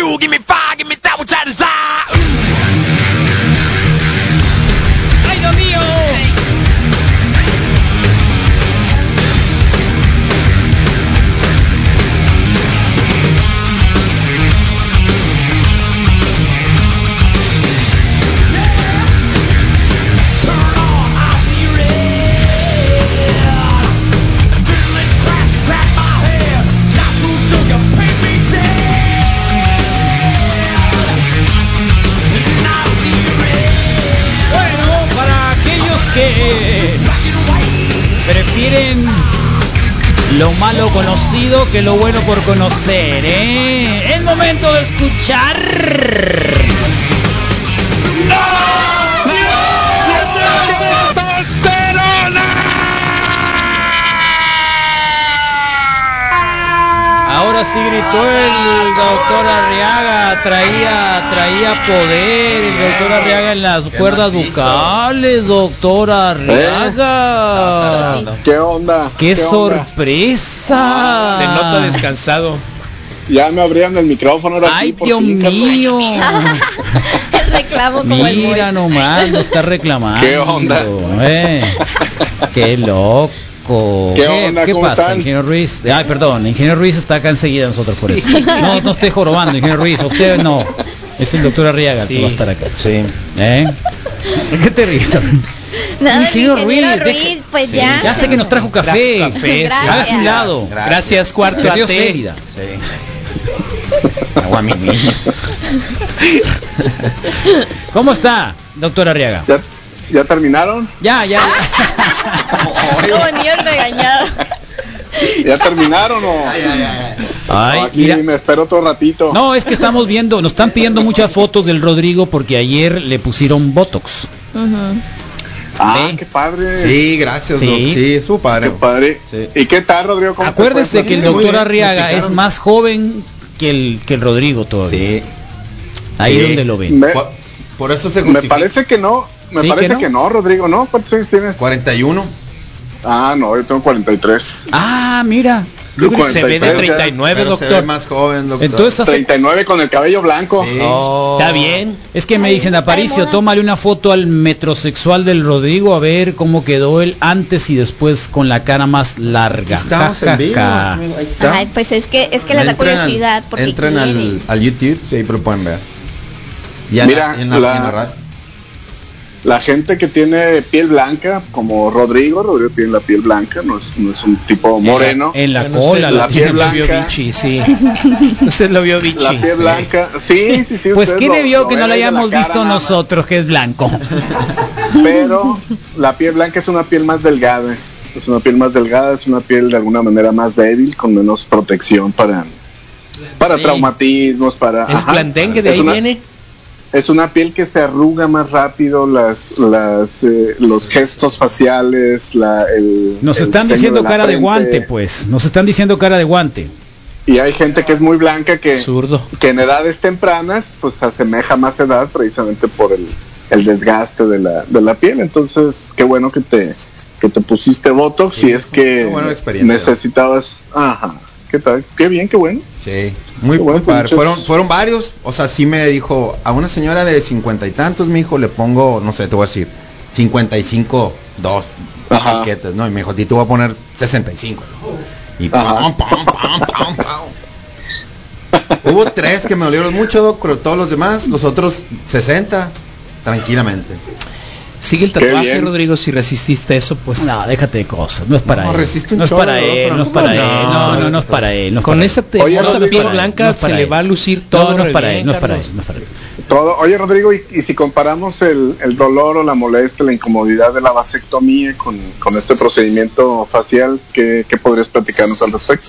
fuel, give me lo malo conocido que lo bueno por conocer, ¿eh? Es momento de escuchar. Sí gritó el doctor Arriaga, traía, traía poder el doctor Arriaga en las cuerdas macizo. vocales, doctor Arriaga. ¿Qué onda? ¡Qué sorpresa! Se nota descansado. Ya me abrían el micrófono ahora ¡Ay, sí, Dios mío! Reclamo como el Mira nomás, no está reclamando. ¿Qué onda? eh. ¡Qué loco! ¿Qué onda? ¿Qué ¿Cómo pasa, están? ingeniero Ruiz? Ay, perdón, ingeniero Ruiz está acá enseguida nosotros por eso. No, no esté jorobando, ingeniero Ruiz. Usted no. Es el doctor Arriaga que va a estar acá. Sí. ¿Eh? ¿Qué te ríes? Nada, Ingeniero ingeniero Ruiz, pues Sí, ya. Ya sé que nos trajo café. Trajo café, un lado. Gracias, cuarto. Célida. Sí. Agua mi niño. ¿Cómo está, doctor Arriaga? ¿Ya, ¿Ya terminaron? Ya, ya. Niño regañado. ¿Ya terminaron o...? Ay, ay, ay. Ay, Aquí mira. me espero otro ratito. No, es que estamos viendo, nos están pidiendo muchas fotos del Rodrigo porque ayer le pusieron Botox. Ujú. Ah, ¿Eh? qué padre. Sí, gracias, Sí. Doc. Sí, estuvo Qué padre. padre. Sí. ¿Y qué tal, Rodrigo? ¿Cómo te Acuérdese que el doctor Arriaga es más joven que el, que el Rodrigo todavía. Sí. Ahí Sí. donde lo ven. Me, Por, por eso se me justifica. parece que no. Me ¿Sí, parece que no? que no? Rodrigo, ¿no? ¿Cuántos años tienes? 41. Ah, no, yo tengo 43. Ah, mira. Yo creo que Se ve de 43, ya. 39, pero se ve doctor. más joven, doctor. Entonces hace... 39 con el cabello blanco. Sí. Oh. Está bien. Es que me dicen, Aparicio, tómale una foto al metrosexual del Rodrigo a ver cómo quedó él antes y después con la cara más larga. Estamos Ja, ja, en vivo. ja. amigo, ahí está. Ay, pues es que es que les da Entren al- curiosidad porque Entren al, al YouTube, sí, ahí lo pueden ver. Ya Mira, en la, la- en la radio. La gente que tiene piel blanca, como Rodrigo, Rodrigo tiene la piel blanca, no es, no es un tipo moreno. En la cola, la la tiene piel Lo vio blanca. Vichy, sí. Usted lo vio Vichy. La piel sí. blanca, sí, sí, sí. Pues ustedes ¿qué lo- le vio lo que no lo hayamos visto nosotros, que es blanco? Pero la piel blanca es una piel más delgada, es una piel más delgada, es una piel de alguna manera más débil, con menos protección para para Sí. traumatismos, para ¿Es ajá. blandengue? ¿De ahí una- viene? Es una piel que se arruga más rápido, las, las, eh, los gestos faciales, la, el, Nos el están diciendo cara de guante, pues. Nos están diciendo cara de guante. Y hay gente que es muy blanca que, Zurdo. que en edades tempranas pues se asemeja más edad precisamente por el, el desgaste de la, de la piel. Entonces, qué bueno que te, que te pusiste Botox Sí, si es fue que necesitabas... Ajá, ¿qué tal? Qué bien, qué bueno. Sí, muy, bueno, muy padre. muchos- Fueron, fueron varios, o sea, sí me dijo, a una señora de cincuenta y tantos, mi hijo, le pongo, no sé, te voy a decir, 55, dos Ajá. etiquetas, ¿no? Y me dijo, ti te voy a poner 65. Y Ajá. pam, pam, pam, pam, pam. Hubo tres que me dolieron mucho, pero todos los demás, los otros 60, tranquilamente. Sigue el tatuaje. Rodrigo, si resististe eso, pues. No, déjate de cosas. No es para No, él. resiste un No es para ¿no? él, Pero no es ¿cómo para no? él. No, no, no es para él. no es Con para esa hermosa piel no es blanca se él. le va a lucir todo. No, no es para él, no es para él, no es para él. Todo, oye Rodrigo, y, y si comparamos el, el dolor o la molestia, la incomodidad de la vasectomía con, con este procedimiento facial, ¿qué, qué podrías platicarnos al respecto?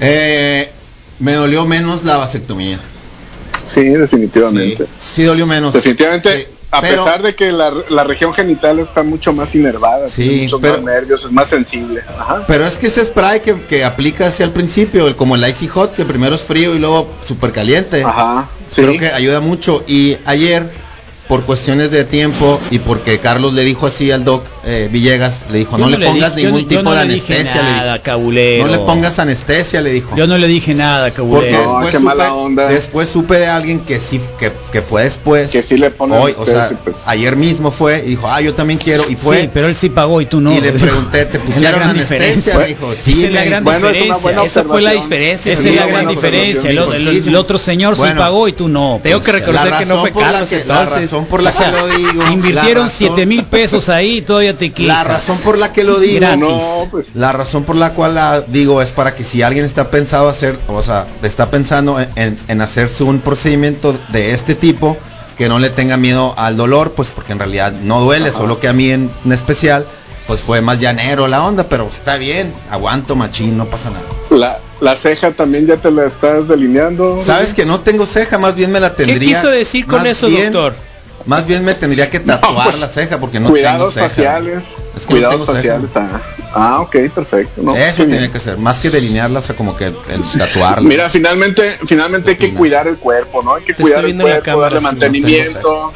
Eh, me dolió menos la vasectomía. Sí, definitivamente. Sí, sí dolió menos. Definitivamente, Sí, a pero- pesar de que la, la región genital está mucho más inervada, Sí, tiene muchos pero- más nervios, es más sensible. Ajá. Pero es que ese spray que, que aplica hacia el principio, el- como el Icy Hot, que primero es frío y luego súper caliente, Ajá, sí. creo que ayuda mucho. Y ayer, por cuestiones de tiempo y porque Carlos le dijo así al doc, eh, Villegas, le dijo, Yo no, le pongas yo ningún yo tipo no de le dije anestesia, le nada, dijo. cabulero. No le pongas anestesia, le dijo. Yo no le dije nada, Porque cabulero. No, después, qué supe, mala onda. después supe de alguien que sí, que, que fue después. Que sí le pone hoy, o sea, pues. ayer mismo fue y dijo, ah, yo también quiero. Y fue. sí, pero él sí pagó y tú no. y le pregunté, ¿te Es pusieron anestesia? Me dijo, sí, Esa es la gran. Bueno, es una diferencia. buena Esa fue la diferencia. Esa es la gran pues, diferencia. El, otro señor sí pagó y tú no. Tengo que pues. reconocer que no fue Carlos, que, la razón por la que lo digo. Invirtieron la 7 razón- mil pesos ahí y te quejas. La razón por la que lo digo. Gratis. No, pues La razón por la cual la digo es para que si alguien está pensado hacer, o sea, está pensando en, en- en hacerse un procedimiento de este tipo, que no le tenga miedo al dolor, pues porque en realidad no duele, solo que a mí en, en especial, pues fue más llanero la onda, pero está bien, aguanto machín, no pasa nada. la, la ceja también ya te la estás delineando. Sabes que no tengo ceja, más bien me la ¿Qué tendría. quiso decir con eso, bien- doctor? Más bien me tendría que tatuar No, pues, la ceja porque no cuidados tengo ceja. faciales. Es que no cuidados tengo ceja. faciales. Ah, ah, ok, perfecto. No, Eso tiene que ser, más que delinearla, o sea, como que el, tatuarla. Mira, finalmente, finalmente hay que cuidar el cuerpo, ¿no? Hay que Te cuidar el cuerpo, cámara, darle mantenimiento,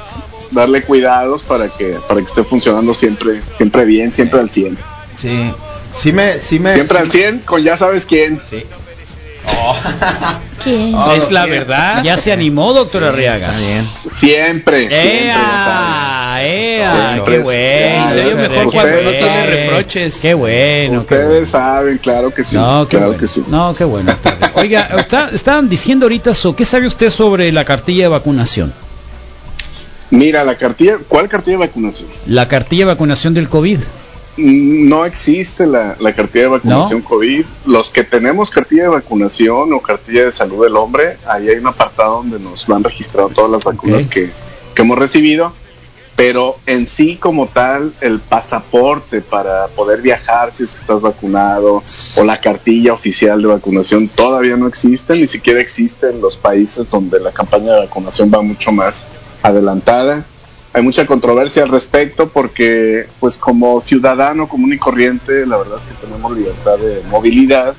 darle cuidados para que para que esté funcionando siempre siempre bien, siempre al 100. Sí, sí me, sí me. Siempre sí al 100 con ya sabes quién. Sí. Oh, es la sí. verdad. Ya se animó, doctor Está Arriaga. bien. Siempre. ¡Ea! ¡Ea! Siempre. ¡Qué bueno! Sí, oye mejor cuando no tiene reproches. ¡Qué bueno! qué Ustedes bueno. saben, claro que sí. No, qué claro bueno. que sí. No, qué bueno. Oiga, está- estaban diciendo ahorita, so, ¿qué sabe usted sobre la cartilla de vacunación? Mira, la cartilla, ¿cuál cartilla de vacunación? La cartilla de vacunación del COVID. No existe la, la cartilla de vacunación ¿No? COVID. Los que tenemos cartilla de vacunación o cartilla de salud del hombre, ahí hay un apartado donde nos van registrando todas las vacunas que, que hemos recibido. Pero en sí como tal, el pasaporte para poder viajar si estás vacunado o la cartilla oficial de vacunación todavía no existe, ni siquiera existe en los países donde la campaña de vacunación va mucho más adelantada hay mucha controversia al respecto porque pues como ciudadano común y corriente la verdad es que tenemos libertad de movilidad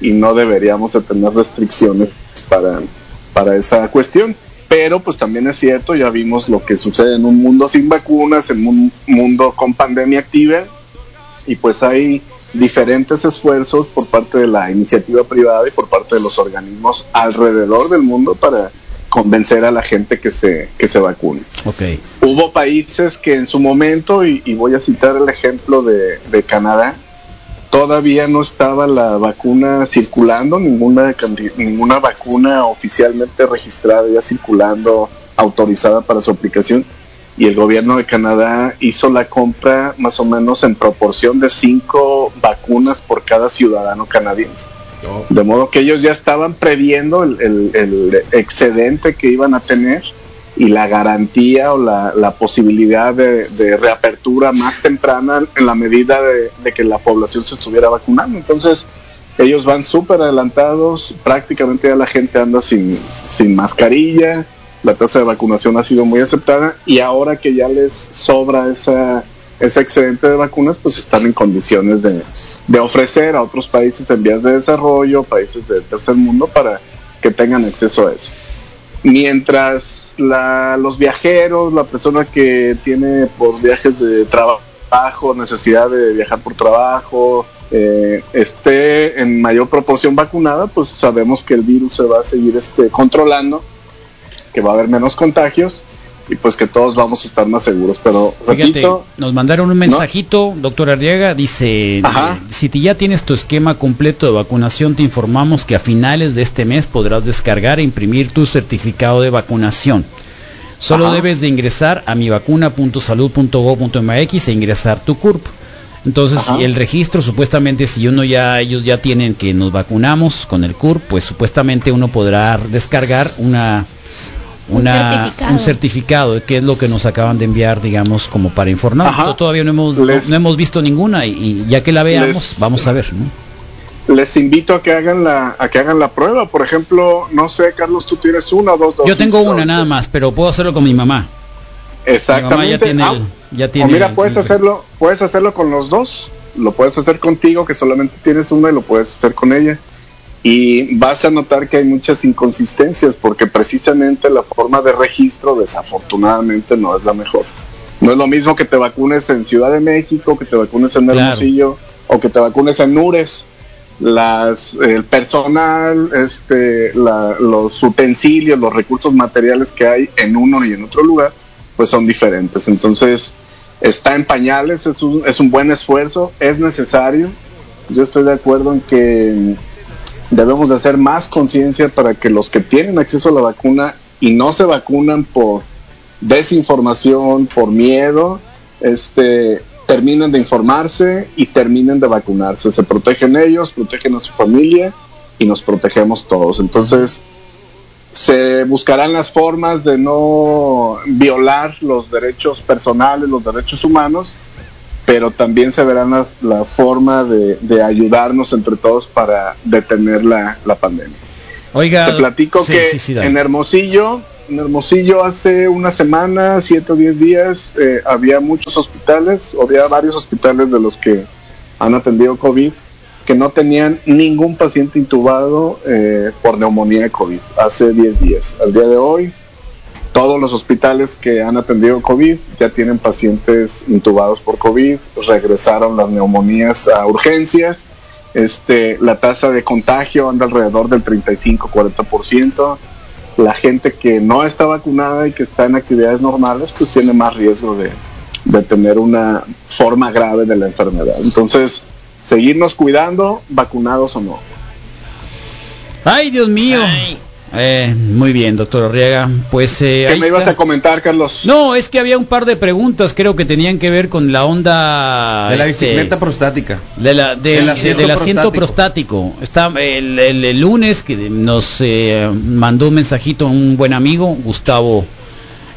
y no deberíamos de tener restricciones para, para esa cuestión. Pero pues también es cierto, ya vimos lo que sucede en un mundo sin vacunas, en un mundo con pandemia activa y pues hay diferentes esfuerzos por parte de la iniciativa privada y por parte de los organismos alrededor del mundo para convencer a la gente que se, que se vacune. Ok. Hubo países que en su momento, y, y voy a citar el ejemplo de, de Canadá, todavía no estaba la vacuna circulando, ninguna, ninguna vacuna oficialmente registrada ya circulando, autorizada para su aplicación, y el gobierno de Canadá hizo la compra más o menos en proporción de cinco vacunas por cada ciudadano canadiense. De modo que ellos ya estaban previendo el, excedente que iban a tener y la garantía o la, posibilidad de, reapertura más temprana en la medida de, de que la población se estuviera vacunando. Entonces, ellos van súper adelantados, prácticamente ya la gente anda sin, sin mascarilla, la tasa de vacunación ha sido muy aceptada y ahora que ya les sobra esa, ese excedente de vacunas, pues están en condiciones de, de ofrecer a otros países en vías de desarrollo, países del tercer mundo, para que tengan acceso a eso. Mientras los viajeros, la persona que tiene por viajes de trabajo, necesidad de viajar por trabajo, eh, esté en mayor proporción vacunada, pues sabemos que el virus se va a seguir este, controlando, que va a haber menos contagios y pues que todos vamos a estar más seguros. Pero Fíjate, repito, nos mandaron un mensajito, doctor Arriaga, dice, Ajá. eh, si ya tienes tu esquema completo de vacunación, te informamos que a finales de este mes podrás descargar e imprimir tu certificado de vacunación. Solo Ajá. debes de ingresar a mivacuna.salud.gov.mx e ingresar tu CURP. Entonces, Ajá. el registro, supuestamente, si uno ya, ellos ya tienen que nos vacunamos con el CURP, pues supuestamente uno podrá descargar una, Un una, certificado. un certificado, que es lo que nos acaban de enviar, digamos, como para informar. Ajá. To- Todavía no hemos, Les- no, no hemos visto ninguna y, y ya que la veamos, Les- vamos a ver. ¿no? les invito a que hagan la a que hagan la prueba. Por ejemplo, no sé, Carlos, tú tienes una o dos dosis. Yo tengo una nada más, pero puedo hacerlo con mi mamá. Exactamente. Mi mamá ya tiene Ah, el- ya o tiene mira, el- puedes el- hacerlo, puedes hacerlo con los dos. Lo puedes hacer contigo, que solamente tienes una, y lo puedes hacer con ella. Y vas a notar que hay muchas inconsistencias, porque precisamente la forma de registro, desafortunadamente, no es la mejor. No es lo mismo que te vacunes en Ciudad de México, que te vacunes en Claro. Hermosillo o que te vacunes en Nures. Las, el personal, este, la- los utensilios, los recursos materiales que hay en uno y en otro lugar, pues son diferentes. Entonces, está en pañales, es un, es un buen esfuerzo, es necesario. Yo estoy de acuerdo en que debemos de hacer más conciencia para que los que tienen acceso a la vacuna y no se vacunan por desinformación, por miedo, este, terminen de informarse y terminen de vacunarse. Se protegen ellos, protegen a su familia y nos protegemos todos. Entonces, se buscarán las formas de no violar los derechos personales, los derechos humanos, pero también se verán la, la forma de, de ayudarnos entre todos para detener la, la pandemia. Oiga, Te platico sí, que sí, sí, dale. en Hermosillo, en Hermosillo hace una semana, siete o diez días, eh, había muchos hospitales, había varios hospitales de los que han atendido COVID que no tenían ningún paciente intubado eh, por neumonía de COVID hace 10 días. Al día de hoy, todos los hospitales que han atendido COVID ya tienen pacientes intubados por COVID, regresaron las neumonías a urgencias, este, la tasa de contagio anda alrededor del 35-40%, la gente que no está vacunada y que está en actividades normales, pues tiene más riesgo de, de tener una forma grave de la enfermedad. Entonces, seguirnos cuidando, vacunados o no. Ay, Dios mío. Eh, muy bien, doctor Arriaga. Pues eh, ¿Qué ahí me ibas a comentar, Carlos? No, es que había un par de preguntas, creo que tenían que ver con la onda De la este, bicicleta prostática. de la, de- El de- asiento del asiento prostático. Está el, el- el lunes que nos eh, mandó un mensajito un buen amigo, Gustavo,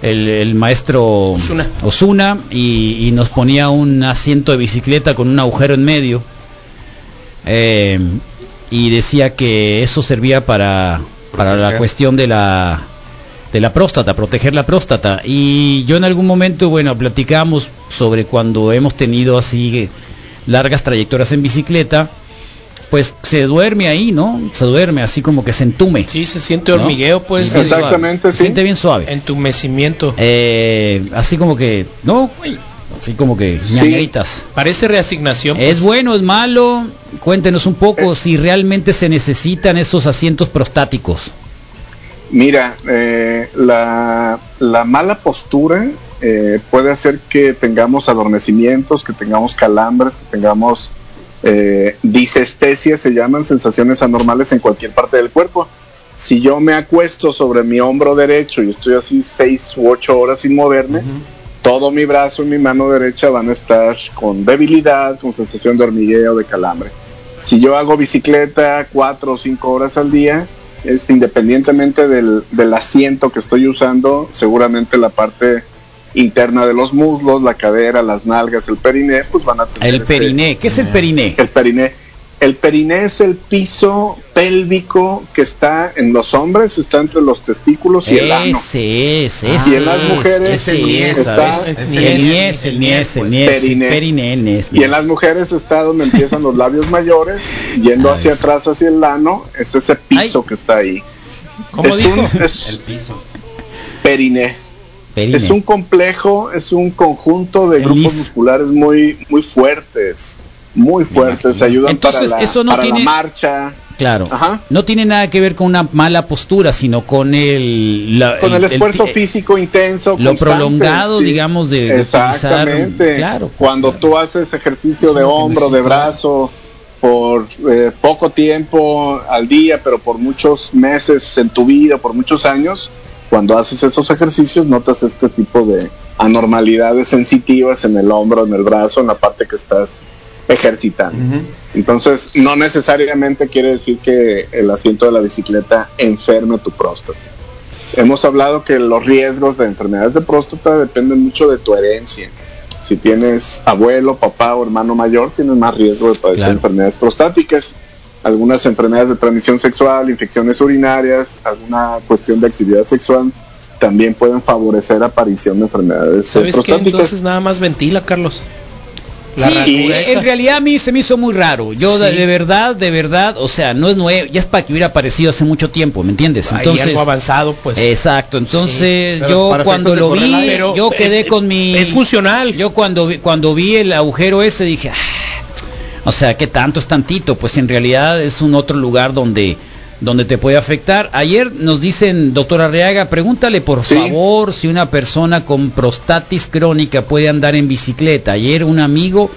el, el maestro Osuna. Osuna, y, y nos ponía un asiento de bicicleta con un agujero en medio. Eh, y decía que eso servía para, para la cuestión de la de la próstata, proteger la próstata. Y yo en algún momento, bueno, platicamos sobre cuando hemos tenido así eh, largas trayectorias en bicicleta, pues se duerme ahí, ¿no? Se duerme así como que se entume. Sí, se siente ¿no? hormigueo, pues, suave. Exactamente, Se sí. siente bien suave. entumecimiento. Eh, así como que, ¿no? Así como que Sí. Parece reasignación. ¿Es pues. bueno, es malo? Cuéntenos un poco si realmente se necesitan esos asientos prostáticos. Mira, eh, la, la mala postura eh, puede hacer que tengamos adormecimientos, que tengamos calambres, que tengamos eh, disestesias, se llaman sensaciones anormales en cualquier parte del cuerpo. Si yo me acuesto sobre mi hombro derecho y estoy así seis u ocho horas sin moverme, todo mi brazo y mi mano derecha van a estar con debilidad, con sensación de hormigueo, de calambre. Si yo hago bicicleta cuatro o cinco horas al día, este, independientemente del, del asiento que estoy usando, seguramente la parte interna de los muslos, la cadera, las nalgas, el periné, pues van a tener El ese- periné. ¿Qué es el periné? el periné. El periné es el piso pélvico que está en los hombres, está entre los testículos y el ano. Ese es, Ah, ese y en las mujeres es el niés, está- El es niés, el niés, el niés, el Periné. periné, el niés, Y en las mujeres está donde empiezan los labios mayores, yendo hacia atrás hacia el ano, es ese piso Ay. que está ahí. ¿Cómo es dijo? un es periné. Periné. Es un complejo, es un conjunto de El grupos musculares muy muy fuertes, muy fuertes, ayudan Entonces, para, la, eso no para tiene- la marcha, Claro. Ajá. No tiene nada que ver con una mala postura, sino con el la- con el, esfuerzo físico intenso, lo prolongado, digamos, de- de utilizar- exactamente. claro, Cuando claro. tú haces ejercicio Eso de hombro, de brazo, por eh, poco tiempo al día, pero por muchos meses en tu vida, por muchos años, cuando haces esos ejercicios notas este tipo de anormalidades sensitivas en el hombro, en el brazo, en la parte que estás ejercitando. Entonces, no necesariamente quiere decir que el asiento de la bicicleta enferme tu próstata. Hemos hablado que los riesgos de enfermedades de próstata dependen mucho de tu herencia. Si tienes abuelo, papá o hermano mayor, tienes más riesgo de padecer Claro. enfermedades prostáticas. Algunas enfermedades de transmisión sexual, infecciones urinarias, alguna cuestión de actividad sexual, también pueden favorecer aparición de enfermedades ¿Sabes qué? prostáticas. Entonces nada más ventila, Carlos. La sí, esa. en realidad a mí se me hizo muy raro. Yo de, Sí. de verdad, de verdad, o sea, no es nuevo, ya es para que hubiera aparecido hace mucho tiempo, ¿me entiendes? Hay Entonces, algo avanzado, pues. exacto. Entonces, yo cuando lo vi, Pero, yo quedé eh, con mi Es funcional. Yo cuando vi, cuando vi el agujero ese dije, "Ah, o sea, que tanto es tantito, pues en realidad es un otro lugar donde donde te puede afectar. Ayer nos dicen, doctor Arriaga, pregúntale por Sí. favor si una persona con prostatis crónica puede andar en bicicleta. Ayer un amigo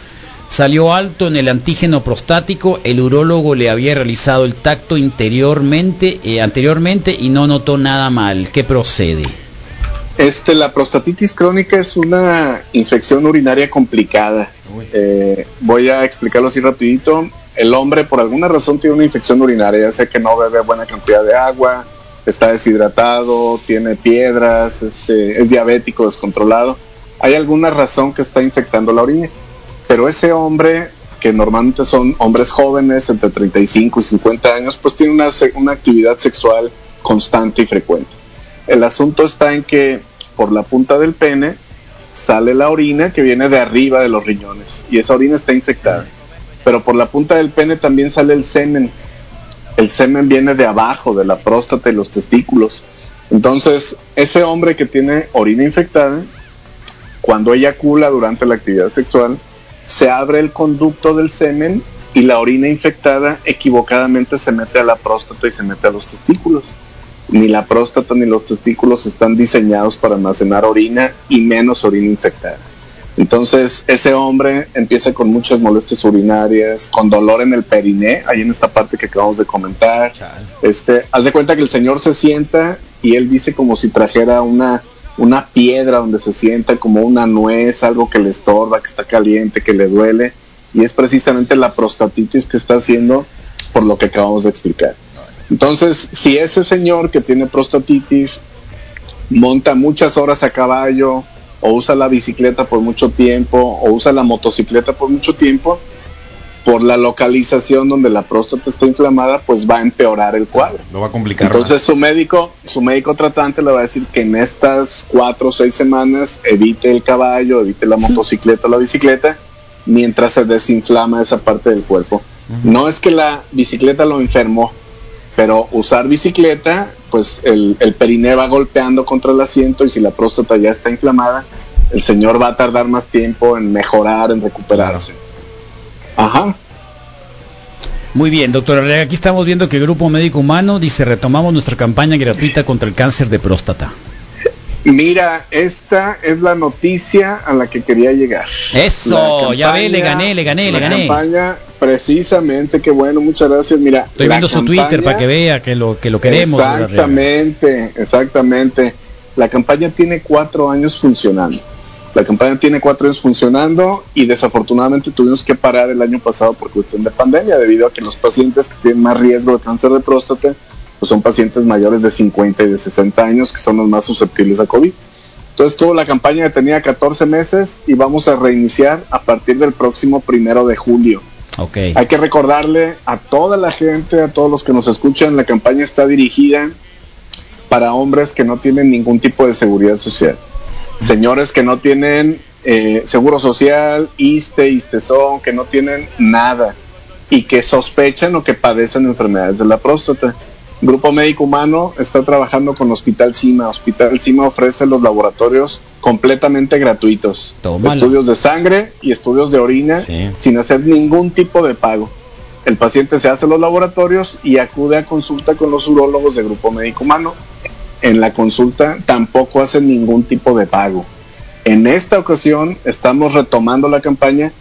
salió alto en el antígeno prostático, el urólogo le había realizado el tacto interiormente, eh, anteriormente y no notó nada mal. ¿Qué procede? Este, la prostatitis crónica es una infección urinaria complicada. Eh, voy a explicarlo así rapidito. El hombre por alguna razón tiene una infección urinaria, ya sea que no bebe buena cantidad de agua, está deshidratado, tiene piedras, este, es diabético, descontrolado. Hay alguna razón que está infectando la orina. Pero ese hombre, que normalmente son hombres jóvenes, entre 35 y 50 años, pues tiene una, una actividad sexual constante y frecuente. El asunto está en que por la punta del pene sale la orina que viene de arriba de los riñones y esa orina está infectada. Pero por la punta del pene también sale el semen. El semen viene de abajo, de la próstata y los testículos. Entonces, ese hombre que tiene orina infectada, cuando eyacula durante la actividad sexual, se abre el conducto del semen y la orina infectada equivocadamente se mete a la próstata y se mete a los testículos. Ni la próstata ni los testículos están diseñados para almacenar orina y menos orina infectada. Entonces ese hombre empieza con muchas molestias urinarias, con dolor en el periné, ahí en esta parte que acabamos de comentar. Este, haz de cuenta que el señor se sienta y él dice como si trajera una, una piedra donde se sienta, como una nuez, algo que le estorba, que está caliente, que le duele. Y es precisamente la prostatitis que está haciendo por lo que acabamos de explicar. Entonces, si ese señor que tiene prostatitis monta muchas horas a caballo, o usa la bicicleta por mucho tiempo, o usa la motocicleta por mucho tiempo, por la localización donde la próstata está inflamada, pues va a empeorar el cuadro. Lo va a complicar. Entonces su médico, su médico tratante le va a decir que en estas cuatro o seis semanas evite el caballo, evite la motocicleta la bicicleta, mientras se desinflama esa parte del cuerpo. No es que la bicicleta lo enfermó, pero usar bicicleta, pues el, el periné va golpeando contra el asiento y si la próstata ya está inflamada, el señor va a tardar más tiempo en mejorar, en recuperarse. Ajá. Muy bien, doctor Arriaga, aquí estamos viendo que el Grupo Médico Humano dice retomamos nuestra campaña gratuita contra el cáncer de próstata. Mira, esta es la noticia a la que quería llegar. Eso, La ya ve, le gané, le gané, le la gané. campaña, precisamente, qué bueno, muchas gracias. Mira, Estoy la viendo su Twitter para que vea que lo que lo queremos. Exactamente, exactamente. La campaña tiene cuatro años funcionando. La campaña tiene cuatro años funcionando y desafortunadamente tuvimos que parar el año pasado por cuestión de pandemia, debido a que los pacientes que tienen más riesgo de cáncer de próstata pues son pacientes mayores de 50 y de 60 años que son los más susceptibles a COVID. Entonces tuvo la campaña que tenía 14 meses y vamos a reiniciar a partir del próximo primero de julio. Ok. Hay que recordarle a toda la gente, a todos los que nos escuchan, la campaña está dirigida para hombres que no tienen ningún tipo de seguridad social. Señores que no tienen eh, seguro social, ISTE, ISTESON, que no tienen nada y que sospechan o que padecen enfermedades de la próstata. Grupo Médico Humano está trabajando con Hospital Cima. Hospital Cima ofrece los laboratorios completamente gratuitos. Tómala. Estudios de sangre y estudios de orina Sí. sin hacer ningún tipo de pago. El paciente se hace los laboratorios y acude a consulta con los urólogos de Grupo Médico Humano. En la consulta tampoco hacen ningún tipo de pago. En esta ocasión estamos retomando la campaña,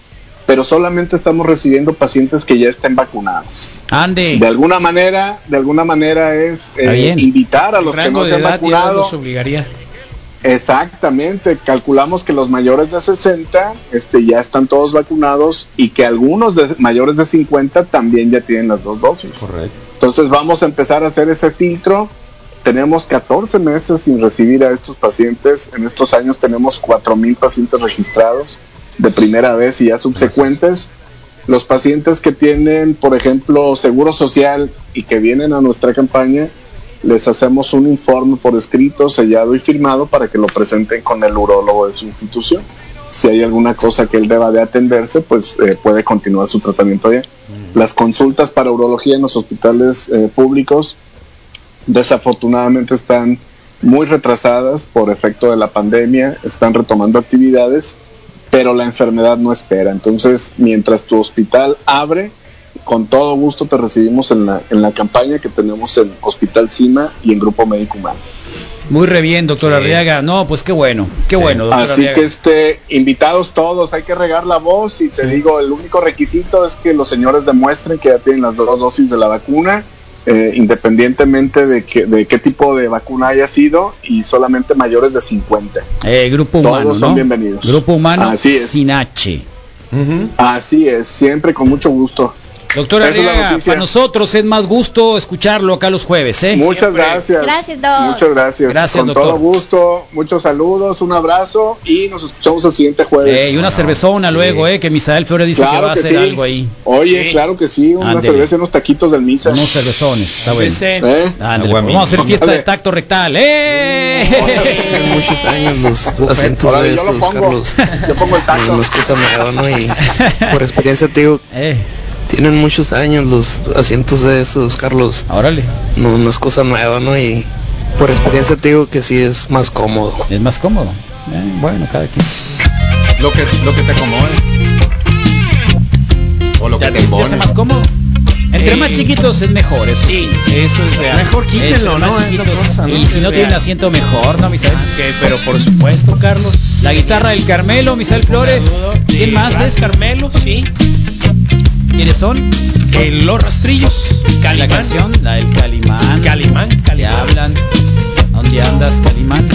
pero solamente estamos recibiendo pacientes que ya estén vacunados. Ande. De alguna manera, de alguna manera es eh, invitar a los que no se han vacunado. nos obligaría. Exactamente, calculamos que los mayores de 60 este, ya están todos vacunados y que algunos de mayores de 50 también ya tienen las dos dosis. Correcto. Entonces vamos a empezar a hacer ese filtro. Tenemos 14 meses sin recibir a estos pacientes. En estos años tenemos 4.000 pacientes registrados de primera vez y ya subsecuentes. Los pacientes que tienen, por ejemplo, seguro social y que vienen a nuestra campaña, les hacemos un informe por escrito, sellado y firmado para que lo presenten con el urólogo de su institución. si hay alguna cosa que él deba de atenderse, pues eh, puede continuar su tratamiento allá. Las consultas para urología en los hospitales eh, públicos desafortunadamente están muy retrasadas por efecto de la pandemia, están retomando actividades, pero la enfermedad no espera. Entonces, mientras tu hospital abre, con todo gusto te recibimos en la, en la campaña que tenemos en Hospital Cima y en Grupo Médico Humano. Muy re bien, doctor Arriaga. No, pues qué bueno, qué bueno, doctor Así Arriaga. que este, invitados todos, hay que regar la voz y te digo, el único requisito es que los señores demuestren que ya tienen las dos dosis de la vacuna, eh, independientemente de, que, de qué tipo de vacuna haya sido y solamente mayores de 50. Eh, grupo Todos humano, son ¿no? bienvenidos. Grupo humano Así es. sin H. Así es, siempre con mucho gusto. Doctor la Arriaga, para nosotros es más gusto escucharlo acá los jueves, ¿eh? Muchas Siempre. gracias. Gracias, Doc. Muchas gracias. Gracias, Con doctor. todo gusto, muchos saludos, un abrazo y nos escuchamos el siguiente jueves. Eh, y una cervezona luego, ¿eh? Que Misael Flores dice que va a hacer sí. algo ahí. Oye, Sí. claro que sí, una Ándele. cerveza y unos taquitos del misa. Unos cervezones, está bueno. ¿Eh? Pues vamos a hacer fiesta de Ándale. tacto rectal. ¡Eh! Tienen muchos años los asientos Órale, de yo lo esos, pongo. Carlos. Yo pongo el tacho. ¿no? Y por experiencia te digo, Eh, tienen muchos años los asientos de esos, Carlos. órale, No, no es cosa nueva, ¿no? Y por experiencia te digo que sí es más cómodo. es más cómodo. Eh, bueno, cada quien. Lo que, lo que te acomode. O lo que ¿Ya te te más cómodo? Entre más chiquitos es mejor, eso sí. Eso es real. Mejor quítenlo, ¿no? Es chiquitos. cosa, ¿no? Y si no tiene asiento mejor, ¿no, Misael? Que, pero por supuesto, Carlos. La guitarra del Carmelo, Misael Flores. ¿Quién más es? Carmelo, sí. ¿Quiénes son? Los rastrillos. La Calimán. canción, la del Calimán. Calimán, ¿Qué Calimán. hablan? ¿Dónde andas, Calimán?